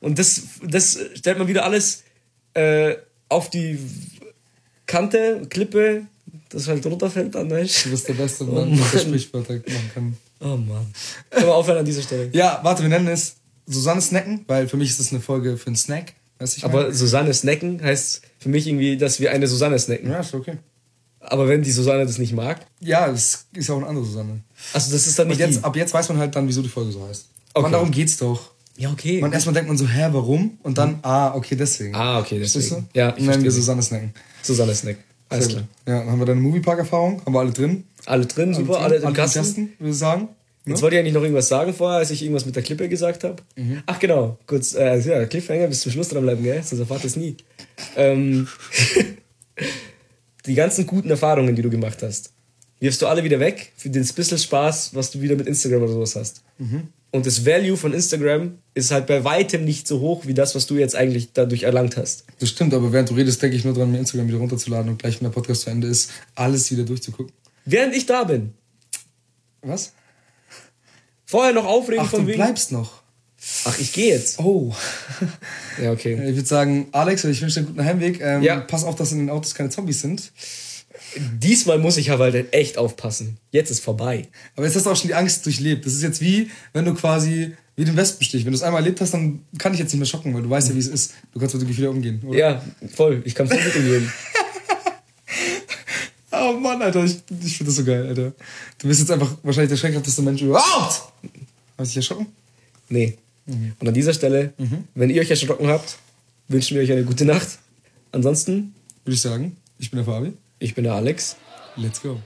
Und das, das stellt man wieder alles äh, auf die Kante, Klippe, das halt runterfällt dann, weißt Du bist der beste Oh Mann, der Mann. Sprichwörter machen kann. Oh Mann. Können wir aufhören an dieser Stelle. Ja, warte, wir nennen es Susanne Snacken, weil für mich ist das eine Folge für einen Snack. Aber? Susanne snacken heißt für mich irgendwie, dass wir eine Susanne snacken. Ja, ist okay. Aber wenn die Susanne das nicht mag, Ja, es ist ja auch eine andere Susanne. also das ist dann Und nicht jetzt, die. ab jetzt weiß man halt dann, wieso die Folge so heißt. Okay. Man, darum geht's doch. Ja, okay. Man erstmal denkt man so, hä, warum? Und dann, ah, okay, deswegen. Ah, okay, deswegen. du? Ja, ich nennen wir. Susanne Snacken. Susanne Snack. Alles klar. Ja, dann haben wir deine Moviepark-Erfahrung, haben wir alle drin. Alle drin, super, alle im Kasten. Testen, würde ich sagen. Jetzt wollte ich eigentlich noch irgendwas sagen vorher, als ich irgendwas mit der Klippe gesagt habe. Ach genau, kurz, äh, ja, Cliffhanger, bis zum Schluss dranbleiben, gell? Sonst erfahrt ihr es nie. Ähm, die ganzen guten Erfahrungen, die du gemacht hast. wirfst du alle wieder weg für den bisschen Spaß, was du wieder mit Instagram oder sowas hast. Und das Value von Instagram ist halt bei weitem nicht so hoch wie das, was du jetzt eigentlich dadurch erlangt hast. Das stimmt, aber während du redest, denke ich nur dran, mir Instagram wieder runterzuladen und gleich, wenn der Podcast zu Ende ist, alles wieder durchzugucken. Während ich da bin. Was? Vorher noch aufregen Ach, von du wegen. bleibst noch. Ach, ich gehe jetzt. Oh. Ja, okay. Ich würde sagen, Alex, ich wünsche dir einen guten Heimweg. Ähm, Ja. Pass auf, dass in den Autos keine Zombies sind. Diesmal muss ich aber halt echt aufpassen. Jetzt ist vorbei. Aber jetzt hast du auch schon die Angst durchlebt. Das ist jetzt wie, wenn du quasi, wie den Wespenstich. Wenn du es einmal erlebt hast, dann kann ich jetzt nicht mehr schocken, weil du weißt ja, wie es ist. Du kannst mit dem Gefühl umgehen, oder? Ja, voll. Ich kann voll mit umgehen. Oh Mann, Alter, ich, ich finde das so geil, Alter. Du bist jetzt einfach wahrscheinlich der schreckhafteste Mensch überhaupt. Hast du dich erschrocken? Nee. Und an dieser Stelle, wenn ihr euch erschrocken habt, wünschen wir euch eine gute Nacht. Ansonsten, Würde ich sagen, ich bin der Fabi. Ich bin der Alex. Let's go.